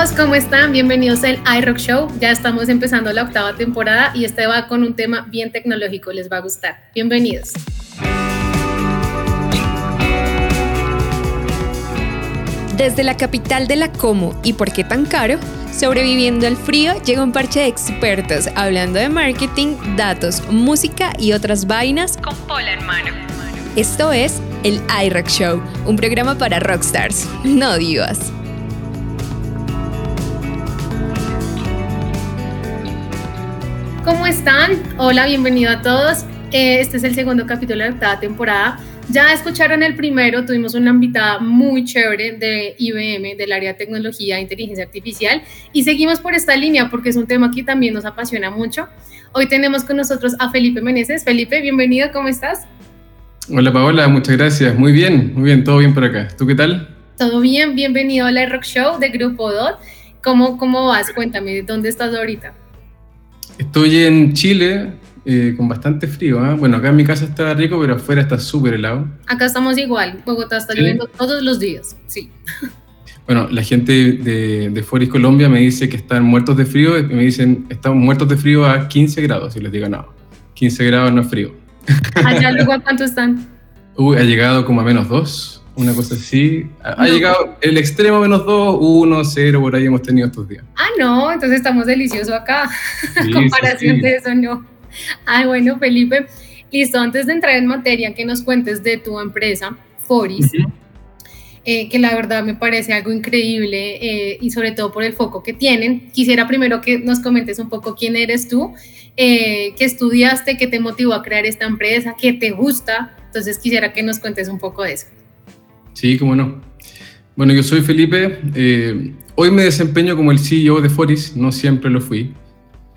Todos, ¿cómo están? Bienvenidos al iRock Show. Ya estamos empezando la octava temporada y este va con un tema bien tecnológico, les va a gustar. Bienvenidos. Desde la capital de la Como y por qué tan caro, sobreviviendo al frío, llega un parche de expertos hablando de marketing, datos, música y otras vainas con pola en mano. Esto es el iRock Show, un programa para rockstars, no divas. ¿Cómo están? Hola, bienvenido a todos. Eh, este es el segundo capítulo de la octava temporada. Ya escucharon el primero, tuvimos una invitada muy chévere de IBM, del área de tecnología e inteligencia artificial, y seguimos por esta línea porque es un tema que también nos apasiona mucho. Hoy tenemos con nosotros a Felipe Meneses. Felipe, bienvenido, ¿cómo estás? Hola Paola, muchas gracias. Muy bien, muy bien, todo bien por acá. ¿Tú qué tal? Todo bien, bienvenido a la Rock Show de Grupo DOT. ¿Cómo, cómo vas? Cuéntame, ¿dónde estás ahorita? Estoy en Chile eh, con bastante frío. ¿eh? Bueno, acá en mi casa está rico, pero afuera está súper helado. Acá estamos igual. Bogotá está lloviendo todos los días. Sí. Bueno, la gente de, de Foris, Colombia, me dice que están muertos de frío. Y me dicen, estamos muertos de frío a 15 grados. Y les digo, no, 15 grados no es frío. ¿Allá luego a cuánto están? Uy, ha llegado como a menos 2, una cosa así. Ha, llegado el extremo menos 2, 1, 0, por ahí hemos tenido estos días. Ah, no, entonces estamos deliciosos acá. Comparación de eso, no. Ay, bueno, Felipe, listo, antes de entrar en materia, que nos cuentes de tu empresa, Foris, eh, que la verdad me parece algo increíble eh, y sobre todo por el foco que tienen. Quisiera primero que nos comentes un poco quién eres tú, eh, qué estudiaste, qué te motivó a crear esta empresa, qué te gusta. Entonces quisiera que nos cuentes un poco de eso. Sí, cómo no. Bueno, yo soy Felipe. hoy me desempeño como el CEO de Foris, no siempre lo fui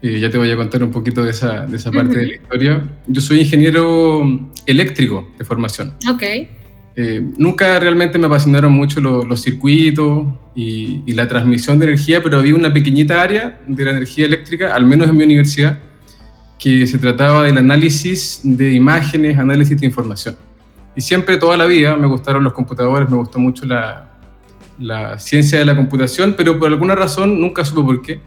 ya te voy a contar un poquito de esa, de esa parte de la historia. Yo soy ingeniero eléctrico de formación. Ok. Eh, nunca realmente me apasionaron mucho los circuitos y, y, la transmisión de energía, pero había una pequeñita área de la energía eléctrica, al menos en mi universidad, que se trataba del análisis de imágenes, análisis de información. Y siempre, toda la vida, me gustaron los computadores, me gustó mucho la, la ciencia de la computación, pero por alguna razón, nunca supe por qué,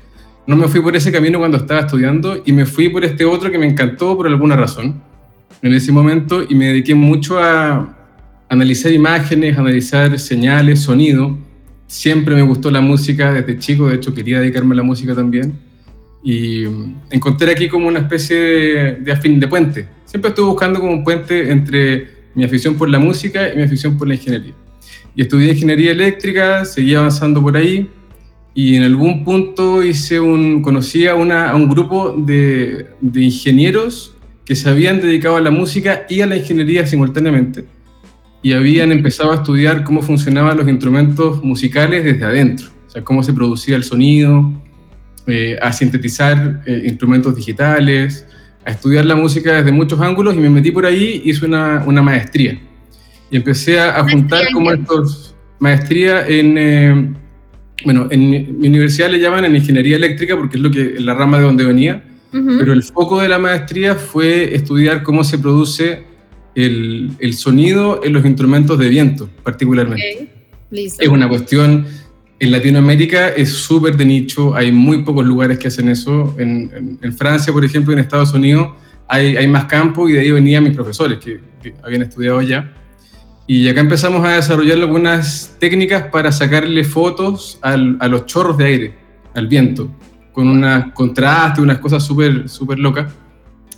no me fui por ese camino cuando estaba estudiando y me fui por este otro que me encantó por alguna razón en ese momento y me dediqué mucho a analizar imágenes, analizar señales, sonido. Siempre me gustó la música desde chico, de hecho quería dedicarme a la música también. Y encontré aquí como una especie de, de de puente. Siempre estuve buscando como un puente entre mi afición por la música y mi afición por la ingeniería. Y estudié ingeniería eléctrica, seguí avanzando por ahí y en algún punto hice un, conocí a, una, a un grupo de, de, ingenieros que se habían dedicado a la música y a la ingeniería simultáneamente y habían empezado a estudiar cómo funcionaban los instrumentos musicales desde adentro, o sea, cómo se producía el sonido, eh, a sintetizar eh, instrumentos digitales, a estudiar la música desde muchos ángulos y me metí por ahí, hice una, una maestría. Y empecé a, a juntar como estos maestría en eh, bueno, en mi universidad le llaman en ingeniería eléctrica porque es lo que la rama de donde venía, pero el foco de la maestría fue estudiar cómo se produce el, el sonido en los instrumentos de viento, particularmente. Es una cuestión, en Latinoamérica es súper de nicho, hay muy pocos lugares que hacen eso. En, en, Francia, por ejemplo, en Estados Unidos, hay, hay, más campo y de ahí venían mis profesores que, que habían estudiado allá. Y acá empezamos a desarrollar algunas técnicas para sacarle fotos al, a los chorros de aire, al viento, con un contraste, unas cosas súper super locas.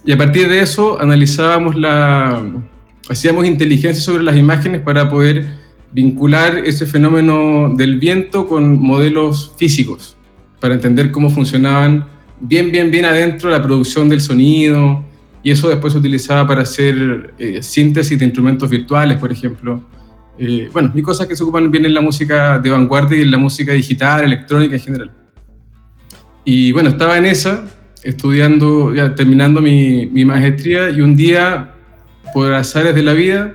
Y a partir de eso analizábamos la, hacíamos inteligencia sobre las imágenes para poder vincular ese fenómeno del viento con modelos físicos, para entender cómo funcionaban bien, bien, bien adentro la producción del sonido, y eso después se utilizaba para hacer eh, síntesis de instrumentos virtuales, por ejemplo. Eh, bueno, y cosas que se ocupan bien en la música de vanguardia y en la música digital, electrónica en general. Y bueno, estaba en esa, estudiando, ya terminando mi, mi maestría, y un día, por azares de la vida,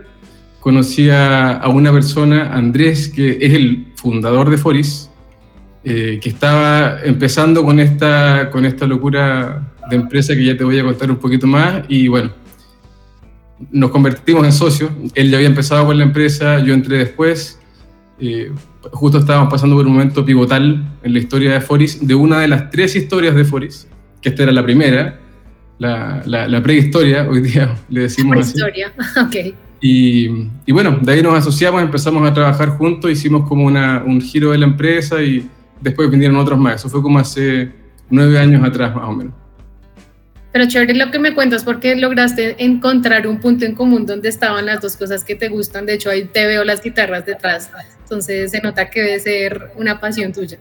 conocí a, a, una persona, Andrés, que es el fundador de Foris, eh, que estaba empezando con esta, con esta locura de empresa que ya te voy a contar un poquito más y bueno, nos convertimos en socios. Él ya había empezado con la empresa, yo entré después. eh, justo estábamos pasando por un momento pivotal en la historia de Foris, de una de las tres historias de Foris, que esta era la primera, la, la, prehistoria, hoy día le decimos prehistoria, ok. Y, y, bueno, de ahí nos asociamos, empezamos a trabajar juntos, hicimos como una, un giro de la empresa y después vinieron otros más. Eso fue como hace nueve años atrás más o menos. Pero chévere lo que me cuentas porque lograste encontrar un punto en común donde estaban las dos cosas que te gustan. De hecho, ahí te veo las guitarras detrás. Entonces se nota que debe ser una pasión tuya.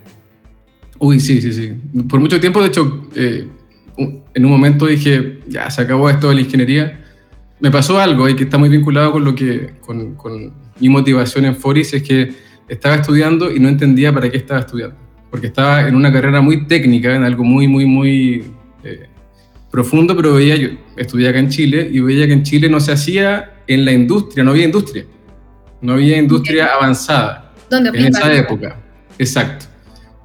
Uy, sí, sí, sí. Por mucho tiempo, de hecho, eh, en un momento dije, ya, se acabó esto de la ingeniería. Me pasó algo y que está muy vinculado con lo que, con, con mi motivación en Foris, es que estaba estudiando y no entendía para qué estaba estudiando. Porque estaba en una carrera muy técnica, en algo muy, muy, muy... Eh, profundo, pero veía, yo estudié acá en Chile y veía que en Chile no se hacía en la industria, no había industria, no había industria avanzada en esa época. Exacto.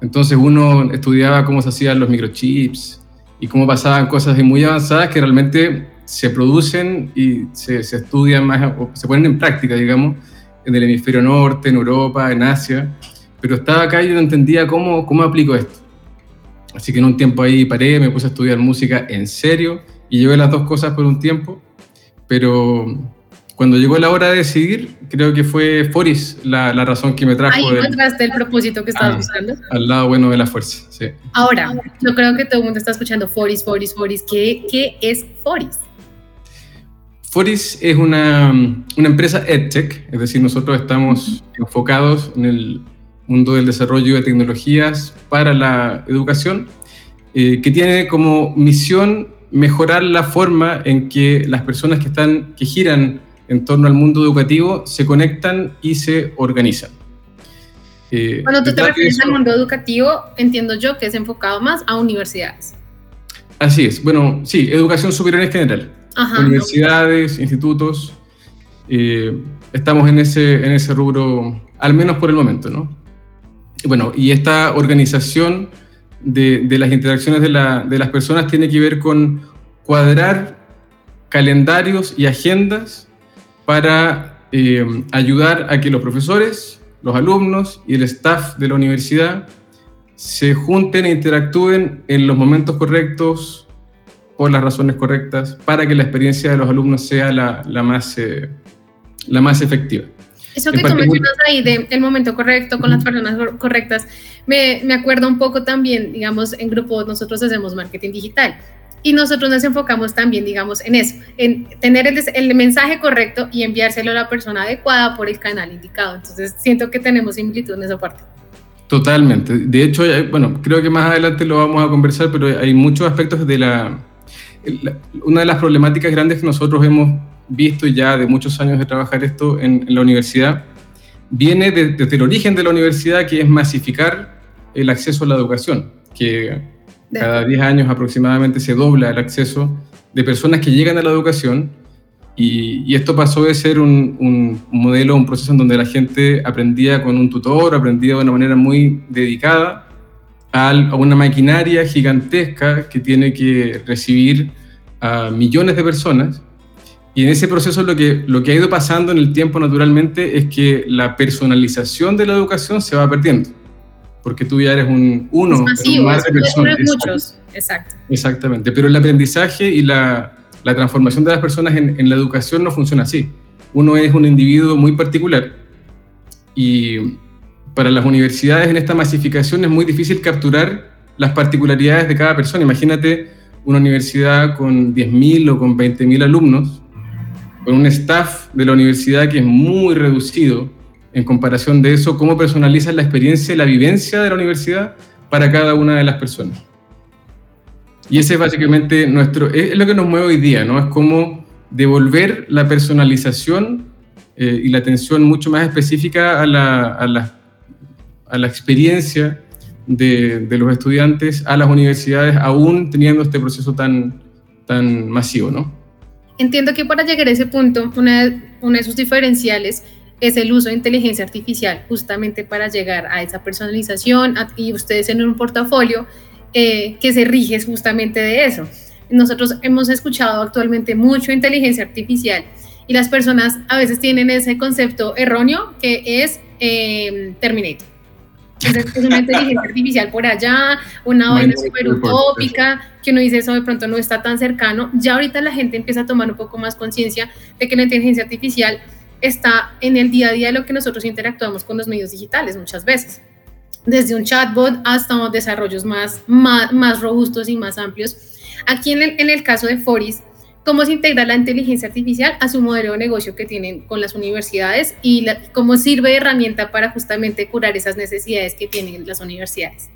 Entonces uno estudiaba cómo se hacían los microchips y cómo pasaban cosas muy avanzadas que realmente se producen y se, se estudian más, o se ponen en práctica, digamos, en el hemisferio norte, en Europa, en Asia. Pero estaba acá y yo no entendía cómo, cómo aplico esto. Así que en un tiempo ahí paré, me puse a estudiar música en serio y llevé las dos cosas por un tiempo, pero cuando llegó la hora de decidir, creo que fue Foris la, la razón que me trajo. Ahí encontraste el, propósito que estabas ah, buscando. Al lado bueno de la fuerza, sí. Ahora, yo creo que todo el mundo está escuchando Foris, Foris, Foris. ¿Qué, qué es Foris? Foris es una, una empresa EdTech, es decir, nosotros estamos enfocados en el mundo del desarrollo de tecnologías para la educación, eh, que tiene como misión mejorar la forma en que las personas que, están, que giran en torno al mundo educativo se conectan y se organizan. Eh, Cuando tú te refieres al mundo educativo, entiendo yo que es enfocado más a universidades. Así es, bueno, sí, educación superior en general. Universidades, institutos, estamos en ese, en ese rubro, al menos por el momento, ¿no? bueno, y esta organización de, las interacciones de, las personas tiene que ver con cuadrar calendarios y agendas para eh, ayudar a que los profesores, los alumnos y el staff de la universidad se junten e interactúen en los momentos correctos, por las razones correctas, para que la experiencia de los alumnos sea la, más, eh, la más efectiva. Eso que tú mencionas ahí del momento correcto, con las personas correctas, me, me acuerdo un poco también, digamos, en grupo nosotros hacemos marketing digital y nosotros nos enfocamos también, digamos, en eso, en tener el, el, mensaje correcto y enviárselo a la persona adecuada por el canal indicado. Entonces, siento que tenemos similitud en esa parte. Totalmente. De hecho, bueno, creo que más adelante lo vamos a conversar, pero hay muchos aspectos de la... Una de las problemáticas grandes que nosotros hemos visto ya de muchos años de trabajar esto en, la universidad, viene desde el origen de la universidad, que es masificar el acceso a la educación, que cada 10 años aproximadamente se dobla el acceso de personas que llegan a la educación y, esto pasó de ser un, un, modelo, un proceso en donde la gente aprendía con un tutor, aprendía de una manera muy dedicada a, una maquinaria gigantesca que tiene que recibir a millones de personas y en ese proceso lo que, lo que ha ido pasando en el tiempo naturalmente es que la personalización de la educación se va perdiendo, porque tú ya eres un uno, un mar de personas. muchos, exacto. Exactamente, pero el aprendizaje y la, la transformación de las personas en, en, la educación no funciona así. Uno es un individuo muy particular y para las universidades en esta masificación es muy difícil capturar las particularidades de cada persona. Imagínate una universidad con 10.000 o con 20.000 alumnos con un staff de la universidad que es muy reducido en comparación de eso, cómo personalizan la experiencia y la vivencia de la universidad para cada una de las personas. Y ese es básicamente nuestro, es lo que nos mueve hoy día, ¿no? Es cómo devolver la personalización eh, y la atención mucho más específica a la, a la, a la experiencia de, los estudiantes a las universidades, aún teniendo este proceso tan, tan masivo, ¿no? Entiendo que para llegar a ese punto, una, de sus diferenciales es el uso de inteligencia artificial, justamente para llegar a esa personalización y ustedes en un portafolio eh, que se rige justamente de eso. Nosotros hemos escuchado actualmente mucho inteligencia artificial y las personas a veces tienen ese concepto erróneo que es eh, Terminator. Entonces, es una inteligencia artificial por allá, una vaina súper utópica, que uno dice eso de pronto no está tan cercano. Ya ahorita la gente empieza a tomar un poco más conciencia de que la inteligencia artificial está en el día a día de lo que nosotros interactuamos con los medios digitales muchas veces. Desde un chatbot hasta desarrollos más, más, más robustos y más amplios. Aquí en el, en el caso de Foris, cómo se integra la inteligencia artificial a su modelo de negocio que tienen con las universidades y cómo sirve de herramienta para justamente curar esas necesidades que tienen las universidades.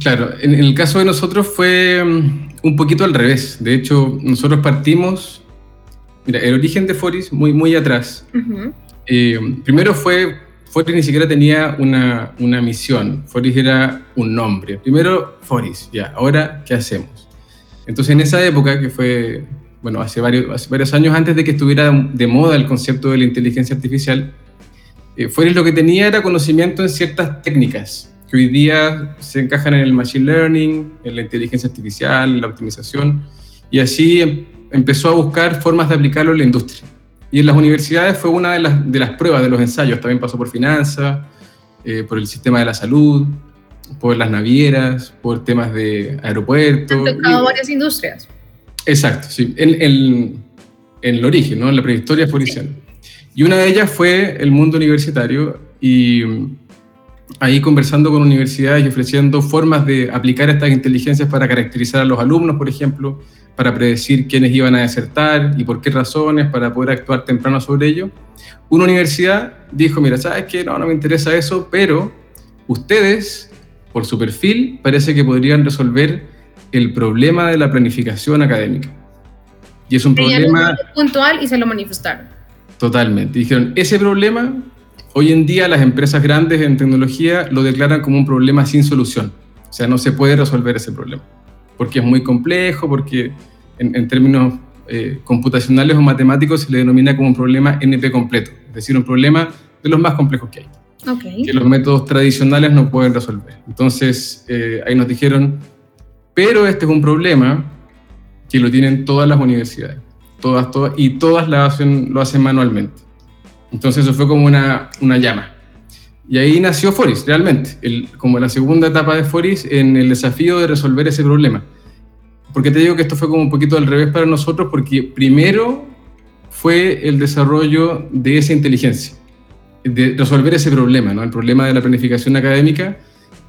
Claro, en, el caso de nosotros fue mm, un poquito al revés. De hecho, nosotros partimos, mira, el origen de Foris muy, muy atrás. Eh, primero fue, Foris ni siquiera tenía una, una misión, Foris era un nombre. Primero Foris, ya, ahora, ¿qué hacemos? Entonces, en esa época, que fue, bueno, hace varios, varios años antes de que estuviera de moda el concepto de la inteligencia artificial, eh, lo que tenía era conocimiento en ciertas técnicas que hoy día se encajan en el machine learning, en la inteligencia artificial, en la optimización, y así em, empezó a buscar formas de aplicarlo en la industria. Y en las universidades fue una de las, de las pruebas, de los ensayos, también pasó por finanzas, eh, por el sistema de la salud, por las navieras, por temas de aeropuertos. Han tocado varias industrias. Exacto, sí, en, en, en, el origen, ¿no? en la prehistoria policial. Y una de ellas fue el mundo universitario y mm, ahí conversando con universidades y ofreciendo formas de aplicar estas inteligencias para caracterizar a los alumnos, por ejemplo, para predecir quiénes iban a desertar y por qué razones, para poder actuar temprano sobre ello. Una universidad dijo, mira, ¿sabes qué? No, no me interesa eso, pero ustedes por su perfil, parece que podrían resolver el problema de la planificación académica. Y es un problema... Puntual y se lo manifestaron. Totalmente. Dijeron, ese problema, hoy en día las empresas grandes en tecnología lo declaran como un problema sin solución. O sea, no se puede resolver ese problema. Porque es muy complejo, porque en, términos eh, computacionales o matemáticos se le denomina como un problema NP completo. Es decir, un problema de los más complejos que hay que los métodos tradicionales no pueden resolver. Entonces, eh, ahí nos dijeron, pero este es un problema que lo tienen todas las universidades, todas, todas, y todas lo hacen, lo hacen manualmente. Entonces, eso fue como una, una llama. Y ahí nació Foris, realmente, el, como la segunda etapa de Foris en el desafío de resolver ese problema. Porque te digo que esto fue como un poquito al revés para nosotros, porque primero fue el desarrollo de esa inteligencia de resolver ese problema, ¿no? el problema de la planificación académica.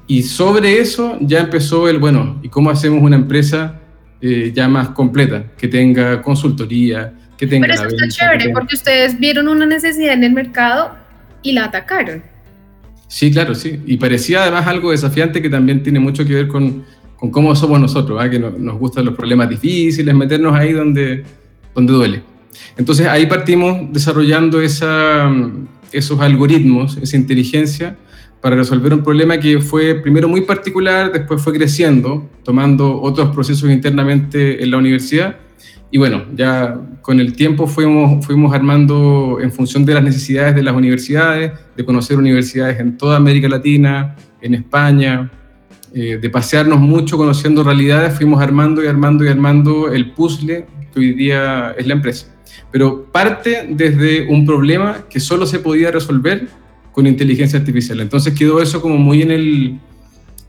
Y sobre eso ya empezó el, bueno, ¿y cómo hacemos una empresa eh, ya más completa, que tenga consultoría, que tenga... Pero eso está chévere, porque ustedes vieron una necesidad en el mercado y la atacaron. Sí, claro, sí. Y parecía además algo desafiante que también tiene mucho que ver con, con cómo somos nosotros, ¿ah? que nos gustan los problemas difíciles, meternos ahí donde, donde duele. Entonces ahí partimos desarrollando esa, esos algoritmos, esa inteligencia, para resolver un problema que fue primero muy particular, después fue creciendo, tomando otros procesos internamente en la universidad. Y bueno, ya con el tiempo fuimos, armando en función de las necesidades de las universidades, de conocer universidades en toda América Latina, en España, eh, de pasearnos mucho conociendo realidades, fuimos armando y armando y armando el puzzle que hoy día es la empresa pero parte desde un problema que solo se podía resolver con inteligencia artificial. Entonces quedó eso como muy en el,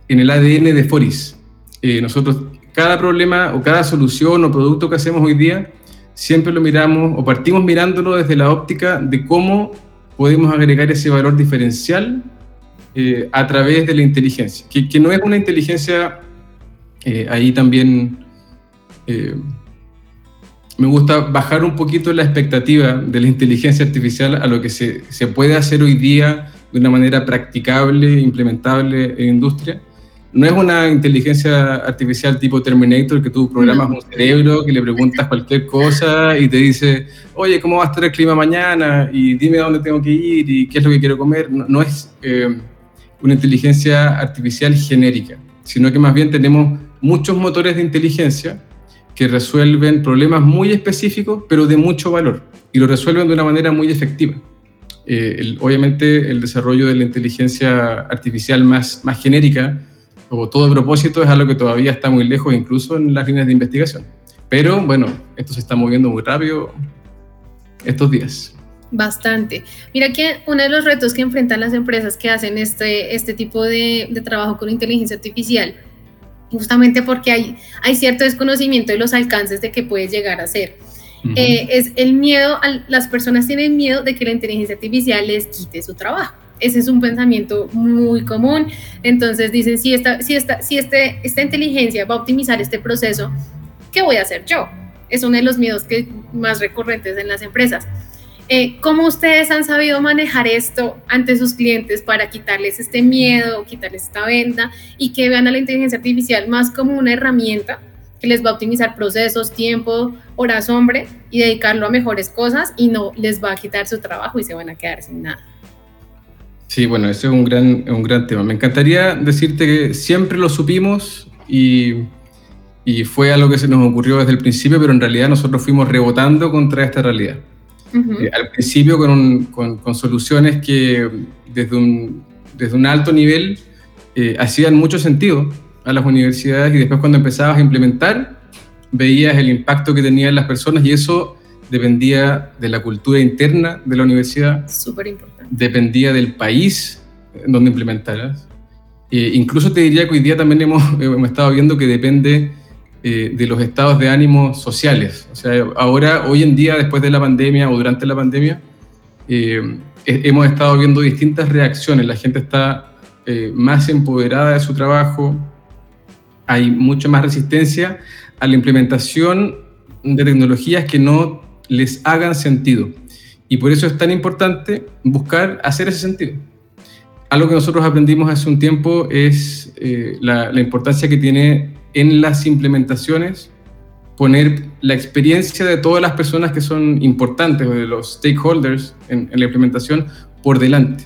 en el ADN de Foris. Eh, nosotros, cada problema o cada solución o producto que hacemos hoy día, siempre lo miramos o partimos mirándolo desde la óptica de cómo podemos agregar ese valor diferencial eh, a través de la inteligencia, que, que no es una inteligencia eh, ahí también me gusta bajar un poquito la expectativa de la inteligencia artificial a lo que se, se puede hacer hoy día de una manera practicable, implementable en industria. No es una inteligencia artificial tipo Terminator que tú programas un cerebro, que le preguntas cualquier cosa y te dice, oye, ¿cómo va a estar el clima mañana? Y dime a dónde tengo que ir y qué es lo que quiero comer. No, es eh, una inteligencia artificial genérica, sino que más bien tenemos muchos motores de inteligencia que resuelven problemas muy específicos, pero de mucho valor, y lo resuelven de una manera muy efectiva. Eh, obviamente el desarrollo de la inteligencia artificial más, más genérica o todo propósito es algo que todavía está muy lejos, incluso en las líneas de investigación. Pero bueno, esto se está moviendo muy rápido estos días. Bastante. Mira que uno de los retos que enfrentan las empresas que hacen este, este tipo de, de trabajo con inteligencia artificial, justamente porque hay, hay cierto desconocimiento de los alcances de que puede llegar a ser. Eh, es el miedo, las personas tienen miedo de que la inteligencia artificial les quite su trabajo. Ese es un pensamiento muy común. Entonces dicen, si, esta, si, esta, si este, esta inteligencia va a optimizar este proceso, ¿qué voy a hacer yo? Es uno de los miedos que, más recurrentes en las empresas. Eh, ¿Cómo ustedes han sabido manejar esto ante sus clientes para quitarles este miedo, quitarles esta venda y que vean a la inteligencia artificial más como una herramienta que les va a optimizar procesos, tiempo, horas hombre y dedicarlo a mejores cosas y no les va a quitar su trabajo y se van a quedar sin nada? Sí, bueno, ese es un gran, un gran tema. Me encantaría decirte que siempre lo supimos y, y fue algo que se nos ocurrió desde el principio, pero en realidad nosotros fuimos rebotando contra esta realidad. Eh, al principio con, con, soluciones que desde un, desde un alto nivel eh, hacían mucho sentido a las universidades y después cuando empezabas a implementar veías el impacto que tenían las personas y eso dependía de la cultura interna de la universidad. Súper importante. Dependía del país donde implementaras. Eh, incluso te diría que hoy día también hemos, hemos estado viendo que depende eh, de los estados de ánimo sociales. O sea, ahora, hoy en día, después de la pandemia o durante la pandemia, eh, hemos estado viendo distintas reacciones. La gente está eh, más empoderada de su trabajo, hay mucha más resistencia a la implementación de tecnologías que no les hagan sentido. Y por eso es tan importante buscar hacer ese sentido. Algo que nosotros aprendimos hace un tiempo es la, la importancia que tiene en las implementaciones poner la experiencia de todas las personas que son importantes o de los stakeholders en, la implementación por delante.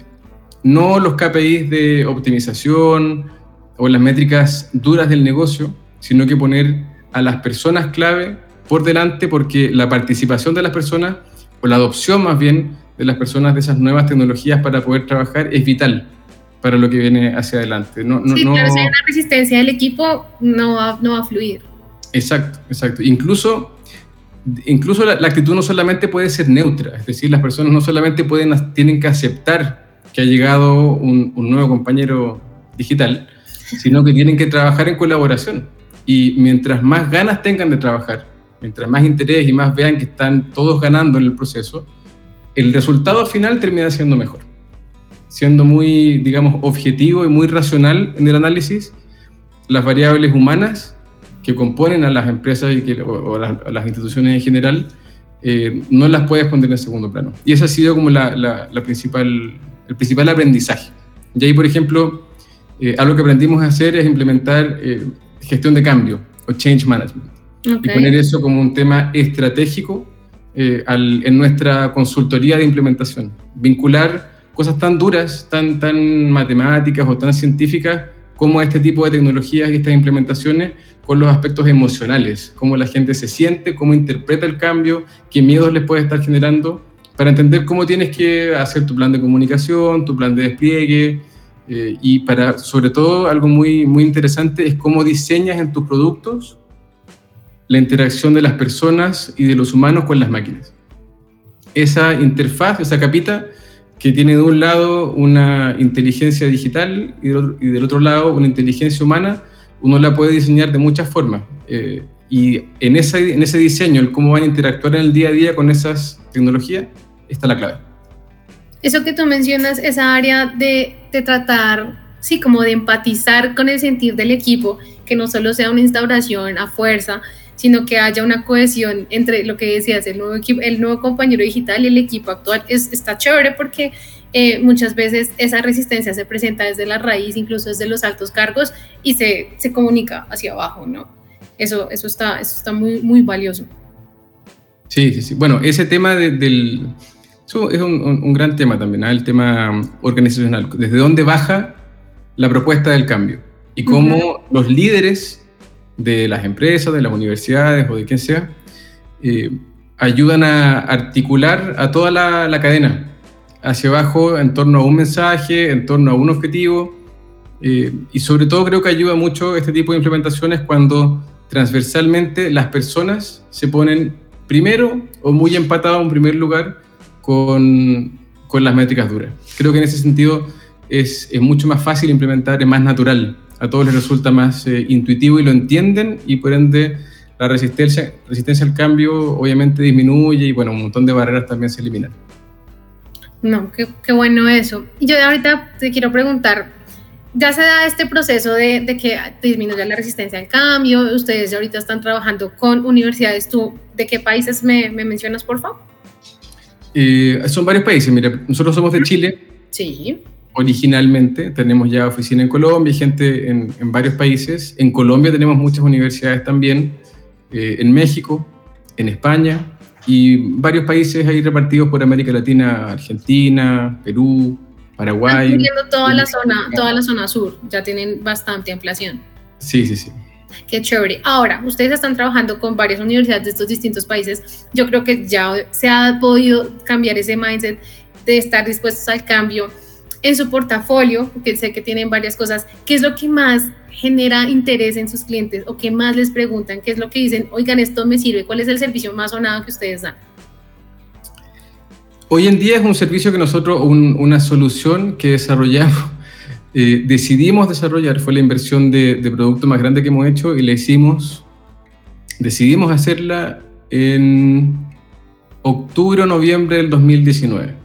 No los KPIs de optimización o las métricas duras del negocio, sino que poner a las personas clave por delante porque la participación de las personas o la adopción más bien de las personas de esas nuevas tecnologías para poder trabajar es vital para lo que viene hacia adelante. No, no, sí, no... si hay una resistencia del equipo, no va, no va a fluir. Exacto, exacto. Incluso, incluso la, actitud no solamente puede ser neutra, es decir, las personas no solamente pueden, tienen que aceptar que ha llegado un, un nuevo compañero digital, sino que tienen que trabajar en colaboración. Y mientras más ganas tengan de trabajar, mientras más interés y más vean que están todos ganando en el proceso, el resultado final termina siendo mejor siendo muy, digamos, objetivo y muy racional en el análisis, las variables humanas que componen a las empresas y que, o, a, las, instituciones en general, eh, no las puedes poner en segundo plano. Y ese ha sido como la, la, principal, el principal aprendizaje. Y ahí, por ejemplo, eh, algo que aprendimos a hacer es implementar eh, gestión de cambio o change management. Y poner eso como un tema estratégico en nuestra consultoría de implementación. Vincular cosas tan duras, tan, tan matemáticas o tan científicas como este tipo de tecnologías y estas implementaciones con los aspectos emocionales, cómo la gente se siente, cómo interpreta el cambio, qué miedos les puede estar generando, para entender cómo tienes que hacer tu plan de comunicación, tu plan de despliegue, eh, y para, sobre todo, algo muy, muy interesante es cómo diseñas en tus productos la interacción de las personas y de los humanos con las máquinas. Esa interfaz, esa capita, que tiene de un lado una inteligencia digital y del, otro, lado una inteligencia humana, uno la puede diseñar de muchas formas. Eh, y en ese, en ese diseño, el cómo van a interactuar en el día a día con esas tecnologías, está la clave. Eso que tú mencionas, esa área de, de tratar, sí, como de empatizar con el sentir del equipo, que no solo sea una instauración a fuerza, sino que haya una cohesión entre lo que decías, el nuevo, equipo, el nuevo compañero digital y el equipo actual. Es, está chévere porque eh, muchas veces esa resistencia se presenta desde la raíz, incluso desde los altos cargos, y se, se comunica hacia abajo, ¿no? Eso, eso, está, eso está muy, muy valioso. Sí, sí, sí. Bueno, ese tema del... Eso es un, un, gran tema también, ¿eh? el tema organizacional. ¿Desde dónde baja la propuesta del cambio? Y cómo los líderes de las empresas, de las universidades o de quien sea, eh, ayudan a articular a toda la, cadena hacia abajo en torno a un mensaje, en torno a un objetivo. Eh, y sobre todo creo que ayuda mucho este tipo de implementaciones cuando transversalmente las personas se ponen primero o muy empatado en primer lugar con, con las métricas duras. Creo que en ese sentido es, mucho más fácil implementar, es más natural, a todos les resulta más eh, intuitivo y lo entienden y por ende la resistencia, resistencia al cambio obviamente disminuye y bueno, un montón de barreras también se eliminan. No, qué, qué bueno eso. Y yo ahorita te quiero preguntar, ya se da este proceso de, de, que disminuya la resistencia al cambio, ustedes ahorita están trabajando con universidades, ¿tú de qué países me, me mencionas, por favor? Eh, son varios países, mira, nosotros somos de Chile. Sí. Originalmente, tenemos ya oficina en Colombia y gente en, en varios países. En Colombia tenemos muchas universidades también, eh, en México, en España y varios países ahí repartidos por América Latina, Argentina, Perú, Paraguay. Están cubriendo toda la zona, toda la zona sur, ya tienen bastante ampliación. Sí, sí, sí. Qué chévere. Ahora, ustedes están trabajando con varias universidades de estos distintos países. Yo creo que ya se ha podido cambiar ese mindset de estar dispuestos al cambio en su portafolio, porque sé que tienen varias cosas. ¿Qué es lo que más genera interés en sus clientes o qué más les preguntan? ¿Qué es lo que dicen? Oigan, esto me sirve. ¿Cuál es el servicio más sonado que ustedes dan? Hoy en día es un servicio que nosotros, un, una solución que desarrollamos, eh, decidimos desarrollar, fue la inversión de, de, producto más grande que hemos hecho y le hicimos, decidimos hacerla en octubre o noviembre del 2019.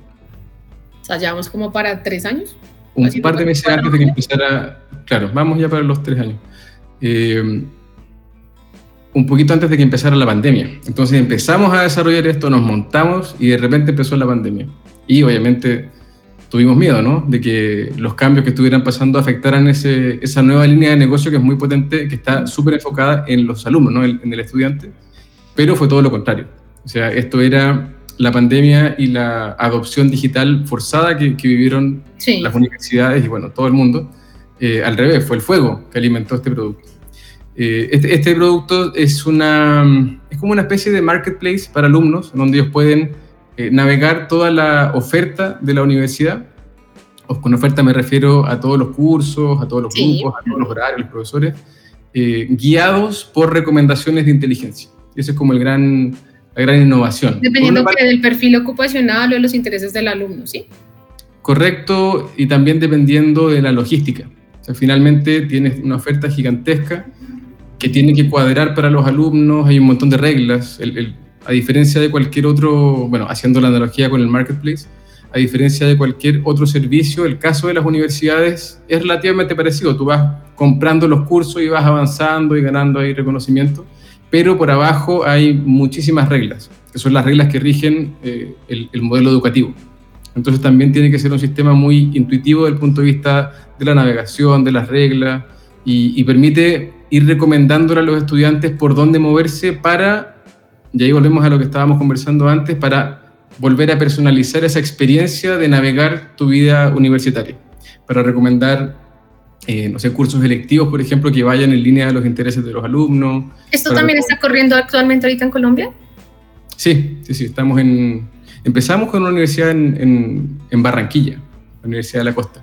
Sea, llevamos como para tres años. Un par de meses antes de que empezara, claro, vamos ya para los tres años. Eh, un poquito antes de que empezara la pandemia. Entonces empezamos a desarrollar esto, nos montamos y de repente empezó la pandemia. Y obviamente tuvimos miedo, ¿no? De que los cambios que estuvieran pasando afectaran ese, esa nueva línea de negocio que es muy potente, que está súper enfocada en los alumnos, ¿no? En el estudiante. Pero fue todo lo contrario. O sea, esto era la pandemia y la adopción digital forzada que, que vivieron sí. las universidades y, bueno, todo el mundo. Eh, al revés, fue el fuego que alimentó este producto. Eh, este, este, producto es, una, es como una especie de marketplace para alumnos, donde ellos pueden eh, navegar toda la oferta de la universidad. O con oferta me refiero a todos los cursos, a todos los sí. grupos, a todos los horarios, los profesores, guiados por recomendaciones de inteligencia. Esa es como el gran, la gran innovación. Dependiendo parte, del perfil ocupacional o de los intereses del alumno, ¿sí? Correcto, y también dependiendo de la logística. O sea, finalmente tienes una oferta gigantesca que tiene que cuadrar para los alumnos, hay un montón de reglas, el, el, a diferencia de cualquier otro, bueno, haciendo la analogía con el marketplace, a diferencia de cualquier otro servicio, el caso de las universidades es relativamente parecido, tú vas comprando los cursos y vas avanzando y ganando ahí reconocimiento, pero por abajo hay muchísimas reglas, que son las reglas que rigen eh, el, el modelo educativo. Entonces también tiene que ser un sistema muy intuitivo desde el punto de vista de la navegación, de las reglas, y, y permite ir recomendándole a los estudiantes por dónde moverse para, y ahí volvemos a lo que estábamos conversando antes, para volver a personalizar esa experiencia de navegar tu vida universitaria, para recomendar, eh, no sé, cursos electivos, por ejemplo, que vayan en línea a los intereses de los alumnos. ¿Esto también está corriendo actualmente ahorita en Colombia? Sí, sí, sí, estamos en... Empezamos con una universidad en, en, en Barranquilla, la Universidad de la Costa.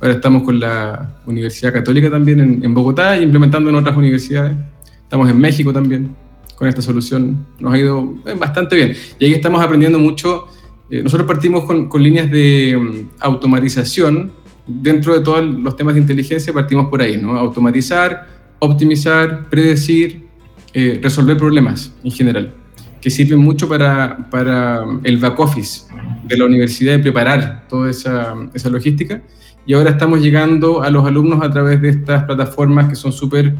Ahora estamos con la Universidad Católica también en, en, Bogotá y implementando en otras universidades. Estamos en México también con esta solución. Nos ha ido eh, bastante bien. Y ahí estamos aprendiendo mucho. Eh, nosotros partimos con, con líneas de um, automatización. Dentro de todos los temas de inteligencia partimos por ahí, ¿no? Automatizar, optimizar, predecir, eh, resolver problemas en general, que sirven mucho para, para el back office de la universidad y preparar toda esa, esa logística y ahora estamos llegando a los alumnos a través de estas plataformas que son súper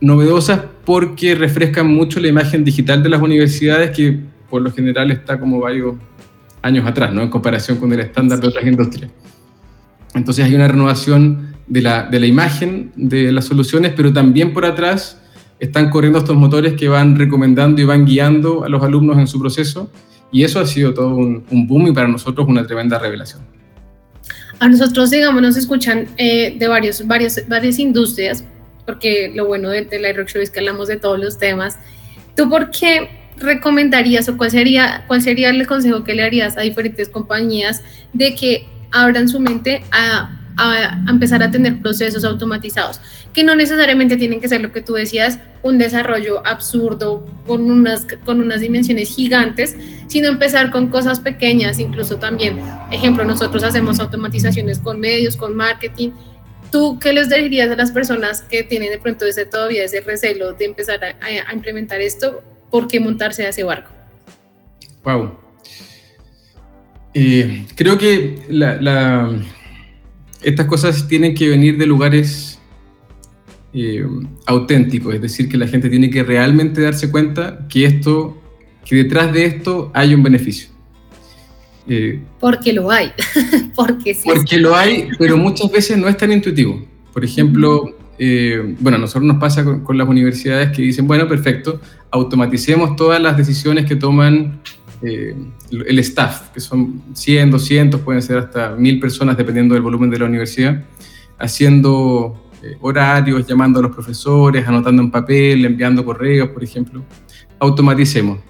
novedosas porque refrescan mucho la imagen digital de las universidades que por lo general está como varios años atrás, ¿no? En comparación con el estándar de otras industrias. Entonces hay una renovación de la, de la imagen de las soluciones, pero también por atrás están corriendo estos motores que van recomendando y van guiando a los alumnos en su proceso y eso ha sido todo un, boom y para nosotros una tremenda revelación a nosotros, digamos, nos escuchan eh, de varios, varias, varias industrias, porque lo bueno de, de la Rockshow es que hablamos de todos los temas. ¿Tú por qué recomendarías o cuál sería, cuál sería el consejo que le harías a diferentes compañías de que abran su mente a, empezar a tener procesos automatizados, que no necesariamente tienen que ser lo que tú decías, un desarrollo absurdo con unas, con unas dimensiones gigantes, sino empezar con cosas pequeñas, incluso también, ejemplo, nosotros hacemos automatizaciones con medios, con marketing. ¿Tú qué les dirías a las personas que tienen de pronto ese todavía ese recelo de empezar a, implementar esto? ¿Por qué montarse a ese barco? Wow. Eh, creo que la estas cosas tienen que venir de lugares eh, auténticos, es decir, que la gente tiene que realmente darse cuenta que esto, que detrás de esto hay un beneficio. Eh, porque lo hay, porque sí. Porque lo hay, pero muchas veces no es tan intuitivo. Por ejemplo, eh, bueno, a nosotros nos pasa con, con, las universidades que dicen, bueno, perfecto, automaticemos todas las decisiones que toman eh, el staff, que son 100, 200, pueden ser hasta 1000 personas dependiendo del volumen de la universidad, haciendo eh, horarios, llamando a los profesores, anotando en papel, enviando correos, por ejemplo. Automaticemos.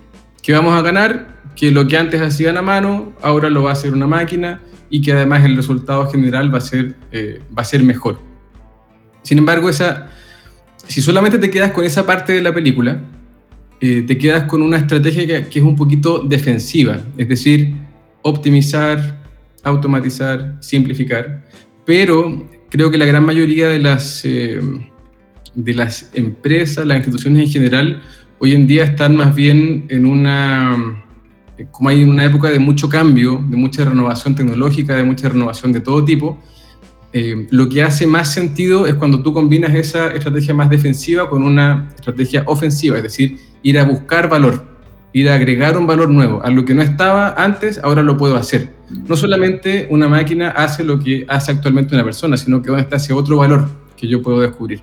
¿Qué vamos a ganar? Que lo que antes hacían a mano, ahora lo va a hacer una máquina y que además el resultado general va a ser, eh, va a ser mejor. Sin embargo, esa, si solamente te quedas con esa parte de la película, eh, te quedas con una estrategia que, es un poquito defensiva, es decir, optimizar, automatizar, simplificar, pero creo que la gran mayoría de las, eh, de las empresas, las instituciones en general, hoy en día están más bien en una, como hay una época de mucho cambio, de mucha renovación tecnológica, de mucha renovación de todo tipo, eh, lo que hace más sentido es cuando tú combinas esa estrategia más defensiva con una estrategia ofensiva, es decir, ir a buscar valor, ir a agregar un valor nuevo. A lo que no estaba antes, ahora lo puedo hacer. No solamente una máquina hace lo que hace actualmente una persona, sino que está ese otro valor que yo puedo descubrir.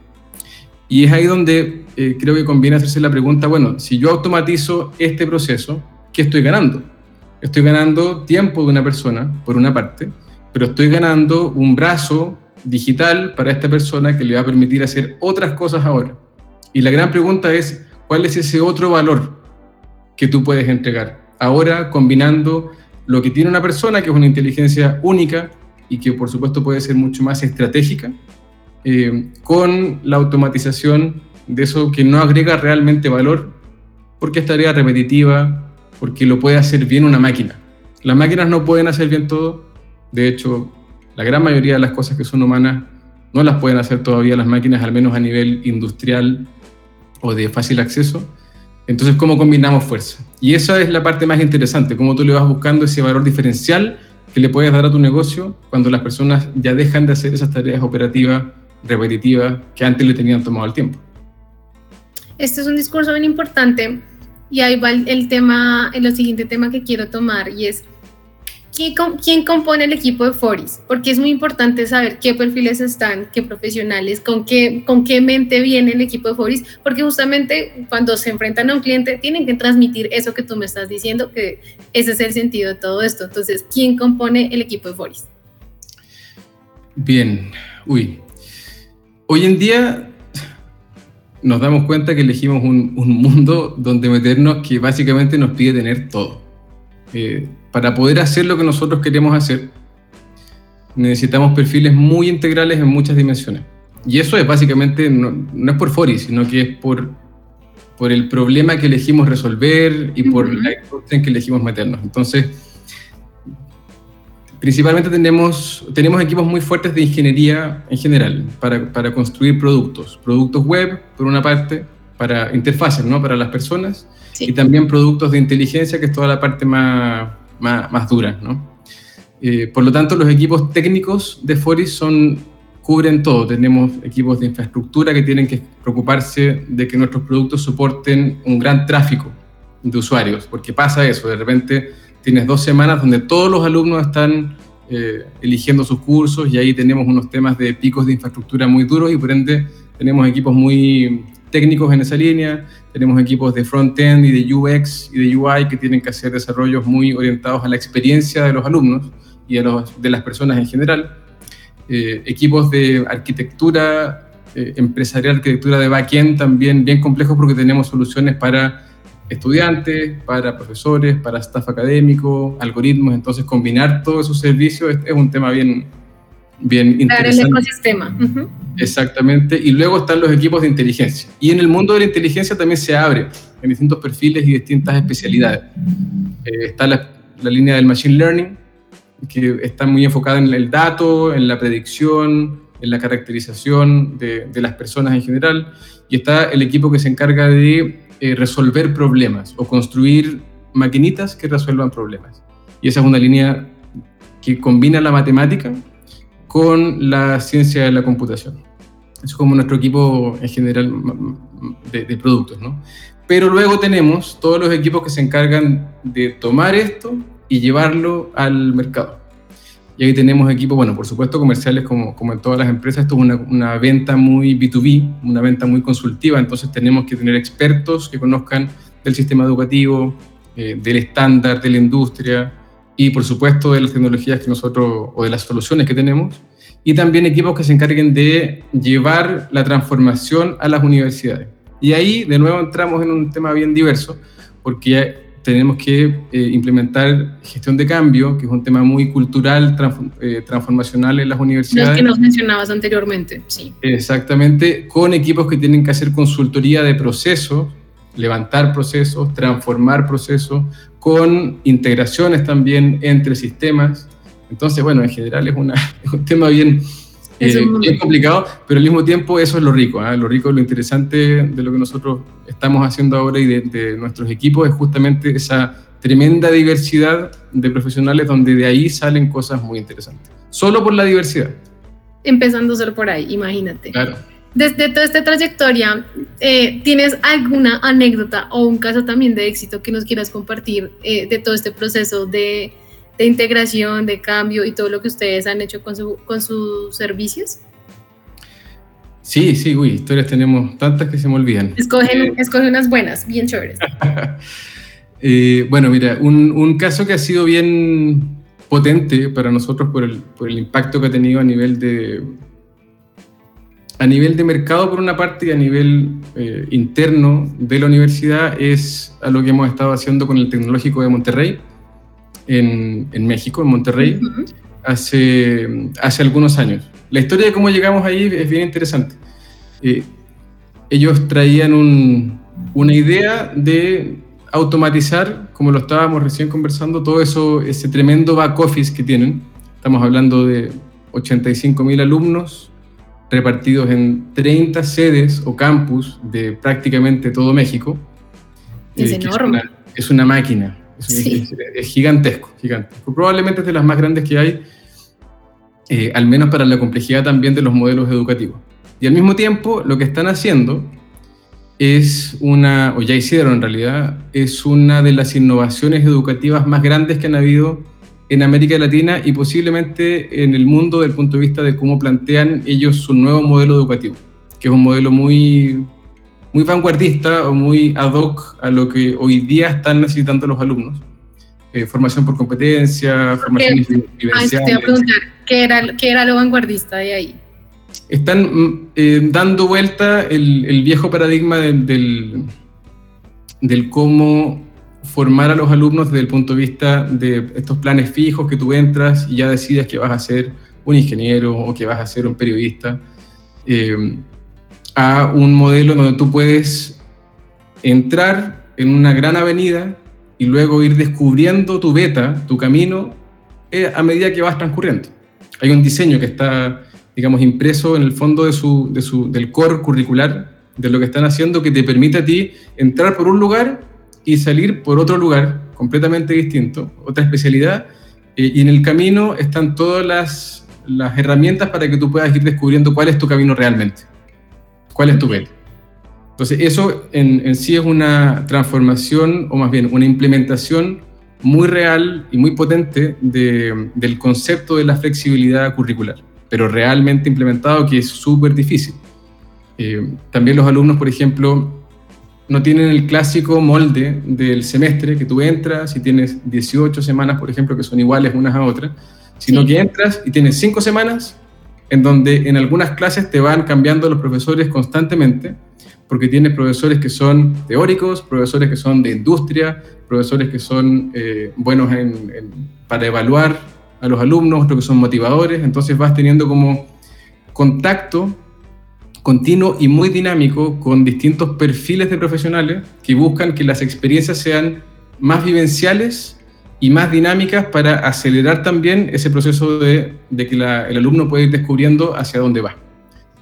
Y es ahí donde eh, creo que conviene hacerse la pregunta, bueno, si yo automatizo este proceso, ¿qué estoy ganando? Estoy ganando tiempo de una persona, por una parte, pero estoy ganando un brazo digital para esta persona que le va a permitir hacer otras cosas ahora. Y la gran pregunta es, ¿cuál es ese otro valor que tú puedes entregar? Ahora combinando lo que tiene una persona, que es una inteligencia única y que por supuesto puede ser mucho más estratégica, eh, con la automatización de eso que no agrega realmente valor, porque es tarea repetitiva, porque lo puede hacer bien una máquina. Las máquinas no pueden hacer bien todo, de hecho, la gran mayoría de las cosas que son humanas no las pueden hacer todavía las máquinas, al menos a nivel industrial o de fácil acceso. Entonces, ¿cómo combinamos fuerza? Y esa es la parte más interesante, cómo tú le vas buscando ese valor diferencial que le puedes dar a tu negocio cuando las personas ya dejan de hacer esas tareas operativas repetitivas que antes le tenían tomado el tiempo. Este es un discurso bien importante y ahí va el, tema, el siguiente tema que quiero tomar y es ¿Quién, compone el equipo de Foris? Porque es muy importante saber qué perfiles están, qué profesionales, con qué, con qué mente viene el equipo de Foris, porque justamente cuando se enfrentan a un cliente tienen que transmitir eso que tú me estás diciendo, que ese es el sentido de todo esto. Entonces, ¿quién compone el equipo de Foris? Bien, uy. Hoy en día nos damos cuenta que elegimos un, un mundo donde meternos que básicamente nos pide tener todo. Eh, para poder hacer lo que nosotros queremos hacer, necesitamos perfiles muy integrales en muchas dimensiones. Y eso es básicamente, no, es por Fori, sino que es por, por el problema que elegimos resolver y por la industria en que elegimos meternos. Entonces, principalmente tenemos, tenemos equipos muy fuertes de ingeniería en general para, para construir productos. Productos web, por una parte, para interfaces, ¿no? Para las personas. Y también productos de inteligencia, que es toda la parte más más, más duras. ¿no? Eh, por lo tanto, los equipos técnicos de Foris son, cubren todo. Tenemos equipos de infraestructura que tienen que preocuparse de que nuestros productos soporten un gran tráfico de usuarios, porque pasa eso, de repente tienes dos semanas donde todos los alumnos están eh, eligiendo sus cursos y ahí tenemos unos temas de picos de infraestructura muy duros y por ende tenemos equipos muy técnicos en esa línea, tenemos equipos de front-end y de UX y de UI que tienen que hacer desarrollos muy orientados a la experiencia de los alumnos y a de las personas en general, eh, equipos de arquitectura eh, empresarial, arquitectura de back-end también bien complejos porque tenemos soluciones para estudiantes, para profesores, para staff académico, algoritmos, entonces combinar todos esos servicios es, es un tema bien, bien interesante. el ecosistema. Exactamente. Y luego están los equipos de inteligencia. Y en el mundo de la inteligencia también se abre en distintos perfiles y distintas especialidades. Eh, está la, la, línea del Machine Learning, que está muy enfocada en el dato, en la predicción, en la caracterización de, de las personas en general. Y está el equipo que se encarga de eh, resolver problemas o construir maquinitas que resuelvan problemas. Y esa es una línea que combina la matemática con la ciencia de la computación. Es como nuestro equipo en general de, productos, ¿no? Pero luego tenemos todos los equipos que se encargan de tomar esto y llevarlo al mercado. Y ahí tenemos equipos, bueno, por supuesto comerciales como, como en todas las empresas, esto es una, venta muy B2B, una venta muy consultiva, entonces tenemos que tener expertos que conozcan del sistema educativo, eh, del estándar, de la industria y por supuesto de las tecnologías que nosotros, o de las soluciones que tenemos, y también equipos que se encarguen de llevar la transformación a las universidades. Y ahí de nuevo entramos en un tema bien diverso, porque tenemos que eh, implementar gestión de cambio, que es un tema muy cultural, eh, transformacional en las universidades. Los que nos mencionabas anteriormente, sí. Exactamente, con equipos que tienen que hacer consultoría de procesos, levantar procesos, transformar procesos, con integraciones también entre sistemas. Entonces, bueno, en general es, una, un tema bien, eh, bien complicado, pero al mismo tiempo eso es lo rico. ¿ah? Lo rico, lo interesante de lo que nosotros estamos haciendo ahora y de, nuestros equipos es justamente esa tremenda diversidad de profesionales donde de ahí salen cosas muy interesantes. Solo por la diversidad. Empezando solo por ahí, imagínate. Claro. Desde toda esta trayectoria, eh, ¿tienes alguna anécdota o un caso también de éxito que nos quieras compartir eh, de todo este proceso de de integración, de cambio y todo lo que ustedes han hecho con, con sus servicios? Sí, sí, uy, historias tenemos tantas que se me olvidan. Escogen, eh, unas buenas, bien chéveres. Eh, bueno, mira, un, un, caso que ha sido bien potente para nosotros por el, por el impacto que ha tenido a nivel de, a nivel de mercado por una parte y a nivel eh, interno de la universidad es a lo que hemos estado haciendo con el Tecnológico de Monterrey en, México, en Monterrey, hace, hace algunos años. La historia de cómo llegamos ahí es bien interesante. Eh, ellos traían una idea de automatizar, como lo estábamos recién conversando, todo eso, ese tremendo back office que tienen. Estamos hablando de 85 mil alumnos repartidos en 30 sedes o campus de prácticamente todo México. Es eh, enorme. es una máquina. Es, gigantesco, gigantesco. Probablemente es de las más grandes que hay, eh, al menos para la complejidad también de los modelos educativos. Y al mismo tiempo, lo que están haciendo es una, o ya hicieron en realidad, es una de las innovaciones educativas más grandes que han habido en América Latina y posiblemente en el mundo desde el punto de vista de cómo plantean ellos su nuevo modelo educativo, que es un modelo muy muy vanguardista o muy ad hoc a lo que hoy día están necesitando los alumnos. Eh, formación por competencia, formación vivencial. te a preguntar, ¿qué era, ¿qué era lo vanguardista de ahí? Están mm, eh, dando vuelta el, el viejo paradigma del, del, del, cómo formar a los alumnos desde el punto de vista de estos planes fijos que tú entras y ya decides que vas a ser un ingeniero o que vas a ser un periodista. Eh, a un modelo donde tú puedes entrar en una gran avenida y luego ir descubriendo tu beta, tu camino, eh, a medida que vas transcurriendo. Hay un diseño que está, digamos, impreso en el fondo de su, de su, del core curricular de lo que están haciendo que te permite a ti entrar por un lugar y salir por otro lugar completamente distinto, otra especialidad, eh, y en el camino están todas las, las herramientas para que tú puedas ir descubriendo cuál es tu camino realmente. ¿Cuál es tu beta? Entonces, eso en, sí es una transformación, o más bien una implementación muy real y muy potente del concepto de la flexibilidad curricular, pero realmente implementado, que es súper difícil. Eh, también los alumnos, por ejemplo, no tienen el clásico molde del semestre que tú entras y tienes 18 semanas, por ejemplo, que son iguales unas a otras, sino que entras y tienes 5 semanas en donde en algunas clases te van cambiando los profesores constantemente, porque tienes profesores que son teóricos, profesores que son de industria, profesores que son eh, buenos para evaluar a los alumnos, otros que son motivadores, entonces vas teniendo como contacto continuo y muy dinámico con distintos perfiles de profesionales que buscan que las experiencias sean más vivenciales y más dinámicas para acelerar también ese proceso de, que el alumno puede ir descubriendo hacia dónde va.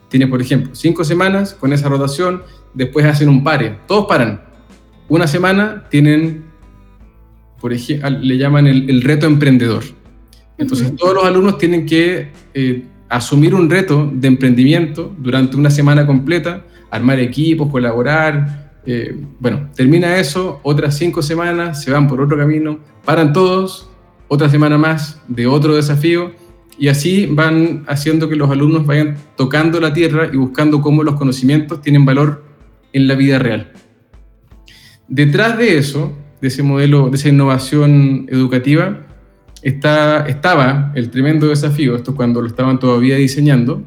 Tiene, por ejemplo, cinco semanas con esa rotación, después hacen un pare, todos paran. Una semana tienen, por ejemplo, le llaman el, reto emprendedor. Entonces, todos los alumnos tienen que eh, asumir un reto de emprendimiento durante una semana completa, armar equipos, colaborar. Eh, bueno, termina eso, otras cinco semanas se van por otro camino, paran todos, otra semana más de otro desafío y así van haciendo que los alumnos vayan tocando la tierra y buscando cómo los conocimientos tienen valor en la vida real. Detrás de eso, de ese modelo, de esa innovación educativa, estaba el tremendo desafío, esto cuando lo estaban todavía diseñando,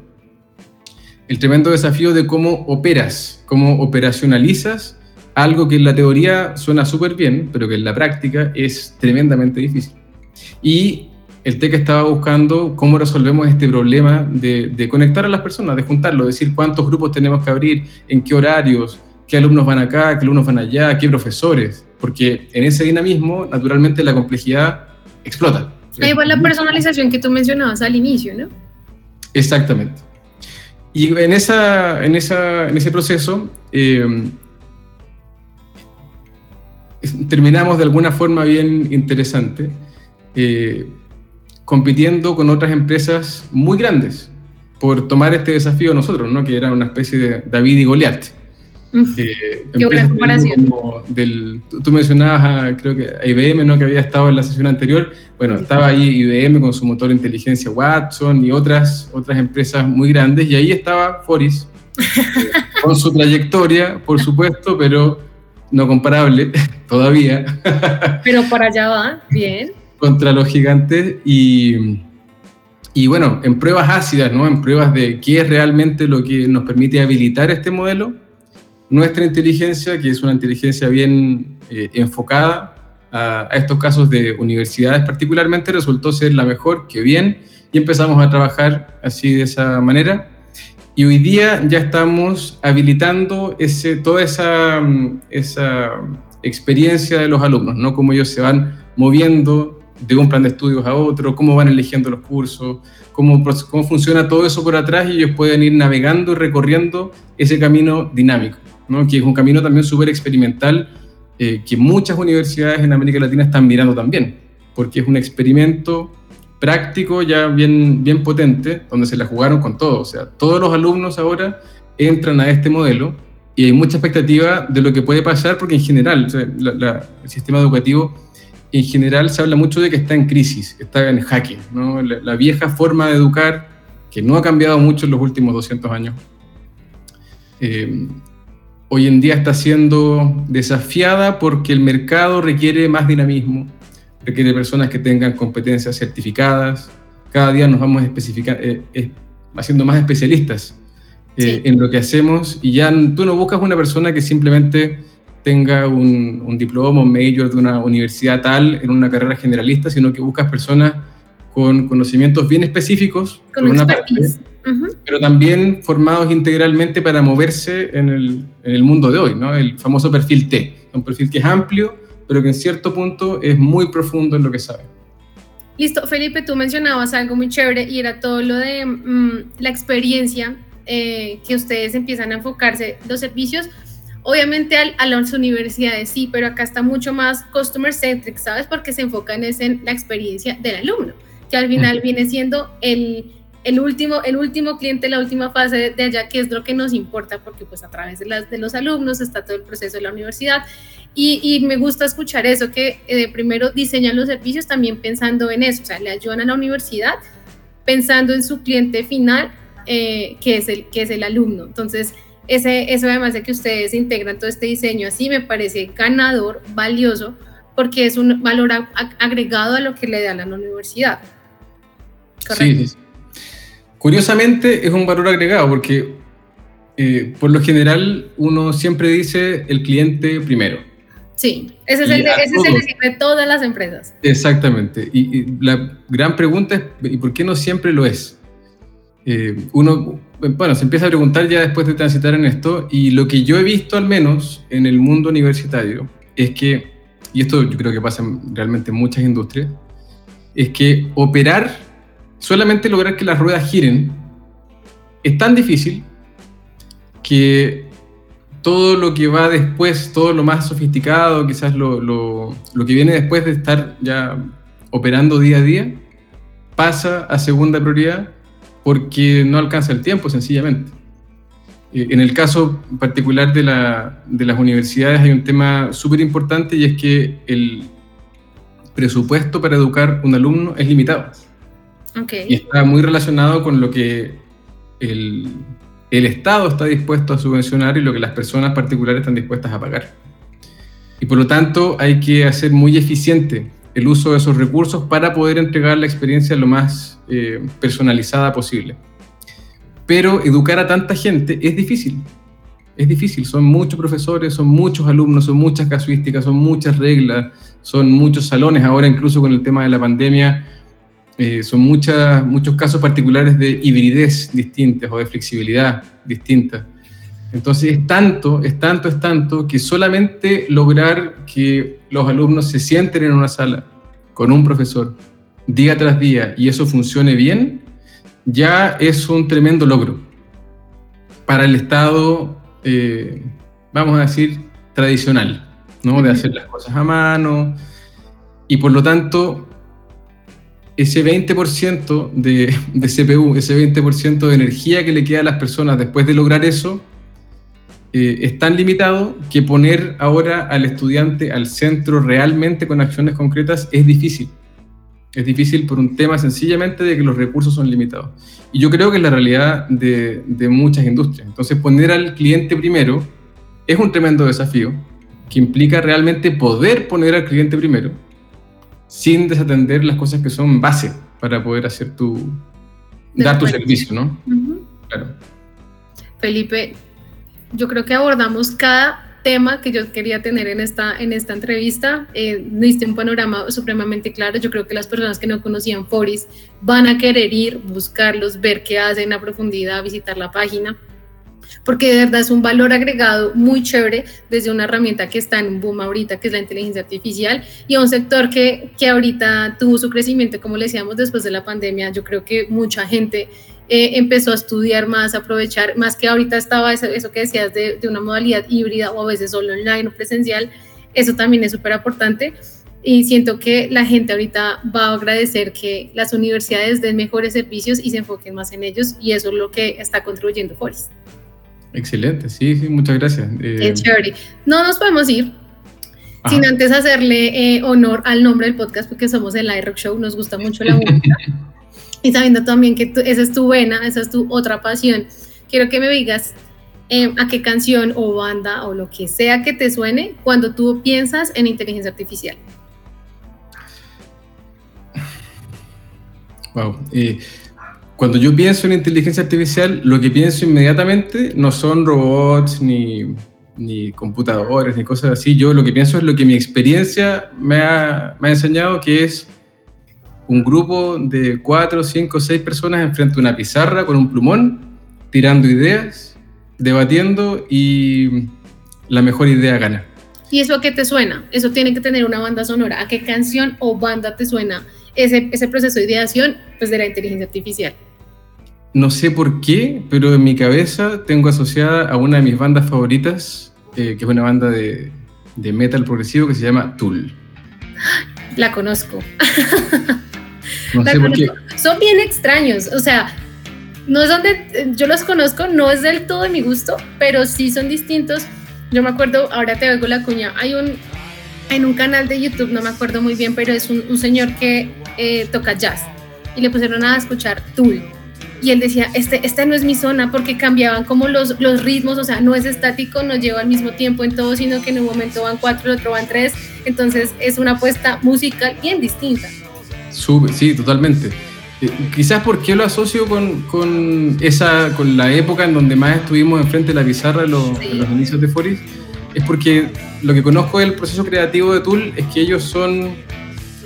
el tremendo desafío de cómo operas, cómo operacionalizas algo que en la teoría suena súper bien, pero que en la práctica es tremendamente difícil. Y el TEC estaba buscando cómo resolvemos este problema de, de conectar a las personas, de juntarlo, decir cuántos grupos tenemos que abrir, en qué horarios, qué alumnos van acá, qué alumnos van allá, qué profesores, porque en ese dinamismo, naturalmente, la complejidad explota. Da igual la personalización que tú mencionabas al inicio, ¿no? Exactamente. Y en, esa, en, esa, en ese proceso eh, terminamos de alguna forma bien interesante, eh, compitiendo con otras empresas muy grandes por tomar este desafío nosotros, ¿no? que era una especie de David y Goliat. Eh, Qué buena comparación. Del, tú, mencionabas, creo que a IBM, ¿no? que había estado en la sesión anterior. Bueno, estaba ahí IBM con su motor de inteligencia Watson y otras, otras empresas muy grandes, y ahí estaba Foris, con su trayectoria, por supuesto, pero no comparable todavía. pero para allá va, bien. Contra los gigantes y. Y bueno, en pruebas ácidas, ¿no? En pruebas de qué es realmente lo que nos permite habilitar este modelo, nuestra inteligencia, que es una inteligencia bien eh, enfocada a, estos casos de universidades particularmente, resultó ser la mejor, que bien, y empezamos a trabajar así de esa manera. Y hoy día ya estamos habilitando toda esa, esa experiencia de los alumnos, ¿no? Cómo ellos se van moviendo de un plan de estudios a otro, cómo van eligiendo los cursos, cómo funciona todo eso por atrás y ellos pueden ir navegando y recorriendo ese camino dinámico que es un camino también súper experimental eh, que muchas universidades en América Latina están mirando también, porque es un experimento práctico ya bien, bien potente, donde se la jugaron con todo. O sea, todos los alumnos ahora entran a este modelo y hay mucha expectativa de lo que puede pasar, porque en general el sistema educativo en general se habla mucho de que está en crisis, está en hacking. ¿no? La, vieja forma de educar, que no ha cambiado mucho en los últimos 200 años, eh, hoy en día está siendo desafiada porque el mercado requiere más dinamismo, requiere personas que tengan competencias certificadas. Cada día nos vamos eh, eh, haciendo más especialistas eh, en lo que hacemos. Y ya tú no buscas una persona que simplemente tenga un, diploma, un major de una universidad tal en una carrera generalista, sino que buscas personas con conocimientos bien específicos, con una parte, pero también formados integralmente para moverse en el, en el, mundo de hoy, ¿no? El famoso perfil T, un perfil que es amplio, pero que en cierto punto es muy profundo en lo que sabe. Listo, Felipe, tú mencionabas algo muy chévere y era todo lo de mm, la experiencia eh, que ustedes empiezan a enfocarse, los servicios, obviamente a las universidades sí, pero acá está mucho más customer centric, ¿sabes? Porque se enfocan en la experiencia del alumno, que al final viene siendo el el último, el último cliente, la última fase de, allá, que es lo que nos importa, porque pues a través de, las, de los alumnos está todo el proceso de la universidad. Y, y me gusta escuchar eso, que eh, primero diseñan los servicios también pensando en eso, o sea, le ayudan a la universidad pensando en su cliente final, eh, que, es el, que es el alumno. Entonces, ese, eso además de que ustedes integran todo este diseño así, me parece ganador, valioso, porque es un valor agregado a lo que le dan a la universidad. ¿Correcto? Sí, Curiosamente es un valor agregado porque eh, por lo general uno siempre dice el cliente primero. Sí, ese es, el, ese de todas las empresas. Exactamente. Y, la gran pregunta es, ¿y por qué no siempre lo es? Eh, uno, bueno, se empieza a preguntar ya después de transitar en esto, y lo que yo he visto al menos en el mundo universitario es que, y esto yo creo que pasa realmente en muchas industrias, es que operar, solamente lograr que las ruedas giren, es tan difícil que todo lo que va después, todo lo más sofisticado, quizás lo, que viene después de estar ya operando día a día, pasa a segunda prioridad porque no alcanza el tiempo, sencillamente. Eh, en el caso particular de, de las universidades hay un tema súper importante y es que el presupuesto para educar un alumno es limitado. Okay. Y está muy relacionado con lo que el, el Estado está dispuesto a subvencionar y lo que las personas particulares están dispuestas a pagar. Y por lo tanto hay que hacer muy eficiente el uso de esos recursos para poder entregar la experiencia lo más eh, personalizada posible. Pero educar a tanta gente es difícil. Es difícil, son muchos profesores, son muchos alumnos, son muchas casuísticas, son muchas reglas, son muchos salones. Ahora incluso con el tema de la pandemia eh, son muchas, muchos casos particulares de hibridez distintas o de flexibilidad distinta. Entonces es tanto, es tanto, es tanto que solamente lograr que los alumnos se sienten en una sala con un profesor día tras día y eso funcione bien, ya es un tremendo logro para el Estado, eh, vamos a decir, tradicional, ¿no? De hacer las cosas a mano y por lo tanto ese 20% de, de, CPU, ese 20% de energía que le queda a las personas después de lograr eso, eh, es tan limitado que poner ahora al estudiante al centro realmente con acciones concretas es difícil. Es difícil por un tema sencillamente de que los recursos son limitados. Y yo creo que es la realidad de, de muchas industrias. Entonces poner al cliente primero es un tremendo desafío que implica realmente poder poner al cliente primero sin desatender las cosas que son base para poder hacer tu, dar tu servicio, ¿no? Claro. Felipe, yo creo que abordamos cada tema que yo quería tener en esta, en esta entrevista. Eh, diste un panorama supremamente claro. Yo creo que las personas que no conocían Foris van a querer ir, buscarlos, ver qué hacen a profundidad, visitar la página porque de verdad es un valor agregado muy chévere desde una herramienta que está en un boom ahorita, que es la inteligencia artificial, y a un sector que, que ahorita tuvo su crecimiento, como le decíamos, después de la pandemia. Yo creo que mucha gente eh, empezó a estudiar más, a aprovechar, más que ahorita estaba eso, eso que decías de, de, una modalidad híbrida o a veces solo online o presencial, eso también es súper importante. Y siento que la gente ahorita va a agradecer que las universidades den mejores servicios y se enfoquen más en ellos, y eso es lo que está contribuyendo Forest. Excelente, sí, sí, muchas gracias. Eh, no nos podemos ir sin antes hacerle eh, honor al nombre del podcast, porque somos el iRock Show, nos gusta mucho la música. y sabiendo también que esa es tu vena, esa es tu otra pasión, quiero que me digas eh, a qué canción o banda o lo que sea que te suene cuando tú piensas en inteligencia artificial. Wow. Cuando yo pienso en inteligencia artificial, lo que pienso inmediatamente no son robots ni, ni computadores ni cosas así. Yo lo que pienso es lo que mi experiencia me ha, me ha enseñado, que es un grupo de cuatro, cinco, seis personas enfrente a una pizarra con un plumón, tirando ideas, debatiendo y la mejor idea gana. ¿Y eso a qué te suena? Eso tiene que tener una banda sonora. ¿A qué canción o banda te suena ese, ese proceso de ideación pues, de la inteligencia artificial? No sé por qué, pero en mi cabeza tengo asociada a una de mis bandas favoritas, eh, que es una banda de, de, metal progresivo que se llama Tool. La conozco. No sé por qué. Son bien extraños, o sea, no es donde yo los conozco, no es del todo de mi gusto, pero sí son distintos. Yo me acuerdo, ahora te oigo la cuña, hay un, en un canal de YouTube, no me acuerdo muy bien, pero es un, un señor que eh, toca jazz y le pusieron a escuchar Tool y él decía, este, esta no es mi zona porque cambiaban como los, los ritmos, o sea, no es estático, no lleva al mismo tiempo en todo, sino que en un momento van cuatro, en otro van tres, entonces es una apuesta musical bien distinta. Sube, sí, totalmente. Eh, quizás porque lo asocio con, con, esa, con la época en donde más estuvimos enfrente de la pizarra los, los inicios de Foris, es porque lo que conozco del proceso creativo de Tool es que ellos son,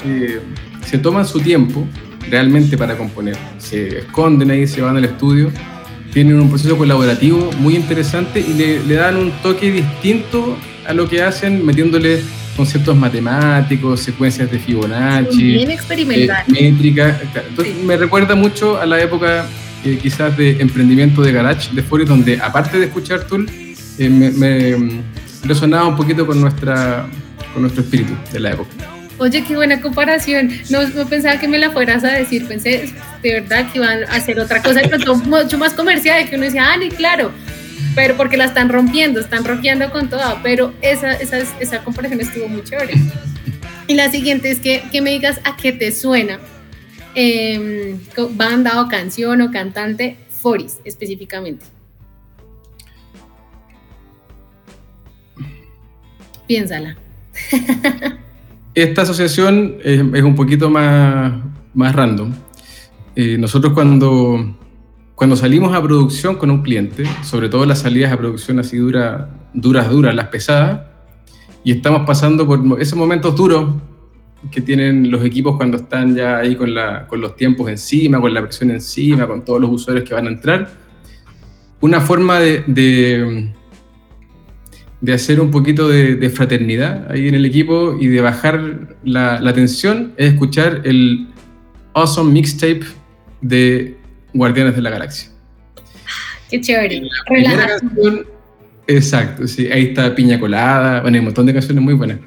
eh, se toman su tiempo realmente para componer, se esconden ahí, se van al estudio, tienen un proceso colaborativo muy interesante y le, dan un toque distinto a lo que hacen metiéndole conceptos matemáticos, secuencias de Fibonacci, bien experimental. Eh, métricas. Entonces, me recuerda mucho a la época eh, quizás de emprendimiento de garage de Forest, donde aparte de escuchar Tool, eh, me, resonaba un poquito con, nuestra, con nuestro espíritu de la época. Oye, qué buena comparación. No, no, pensaba que me la fueras a decir. Pensé de verdad que iban a hacer otra cosa, pero mucho más comercial, que uno decía, ah, ni claro. Pero porque la están rompiendo, están rompiendo con toda. Pero esa, esa, esa comparación estuvo muy chévere. Y la siguiente es que, que me digas a qué te suena eh, banda o canción o cantante, Foris específicamente. Piénsala. Esta asociación es, un poquito más, más random. Eh, nosotros cuando, cuando salimos a producción con un cliente, sobre todo las salidas a producción así dura, duras, duras, las pesadas, y estamos pasando por esos momentos duros que tienen los equipos cuando están ya ahí con, la, con los tiempos encima, con la presión encima, con todos los usuarios que van a entrar. Una forma de, de, hacer un poquito de, fraternidad ahí en el equipo y de bajar la, la tensión es escuchar el Awesome Mixtape de Guardianes de la Galaxia. Qué chévere. exacto, sí, ahí está Piña Colada, bueno, hay un montón de canciones muy buenas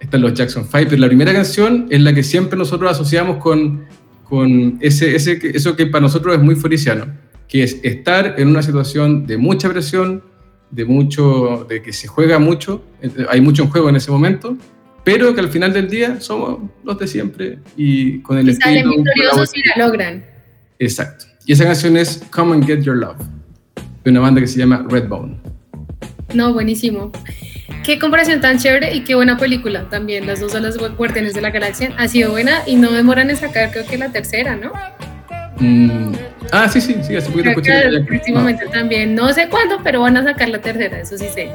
están los Jackson Five, pero la primera canción es la que siempre nosotros asociamos con, con ese, ese, eso que para nosotros es muy foriciano, que es estar en una situación de mucha presión, de, mucho, de que se juega mucho, hay mucho en juego en ese momento, pero que al final del día somos los de siempre y con el y salen victoriosos y la logran. Exacto. Y esa canción es Come and Get Your Love, de una banda que se llama Redbone. No, buenísimo. Qué comparación tan chévere y qué buena película también. Las dos de las Guardianes de la Galaxia ha sido buena y no demoran en sacar, creo que la tercera, ¿no? Mm, ah, sí, sí, sí, hace poquito Últimamente también, no sé cuándo, pero van a sacar la tercera, eso sí sé.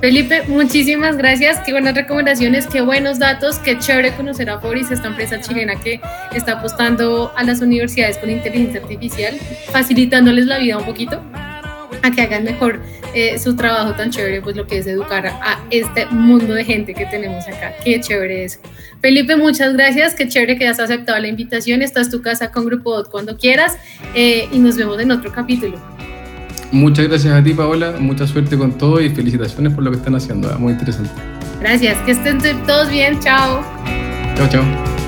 Felipe, muchísimas gracias, qué buenas recomendaciones, qué buenos datos, qué chévere conocer a Foris, esta empresa chilena que está apostando a las universidades con inteligencia artificial, facilitándoles la vida un poquito a que hagan mejor eh, su trabajo tan chévere, pues lo que es educar a, este mundo de gente que tenemos acá. Qué chévere eso. Felipe, muchas gracias. Qué chévere que hayas aceptado la invitación. Estás tu casa con Grupo DOT cuando quieras eh, y nos vemos en otro capítulo. Muchas gracias a ti, Paola. Mucha suerte con todo y felicitaciones por lo que están haciendo. Muy interesante. Gracias. Que estén todos bien. Chao. Chao, chao.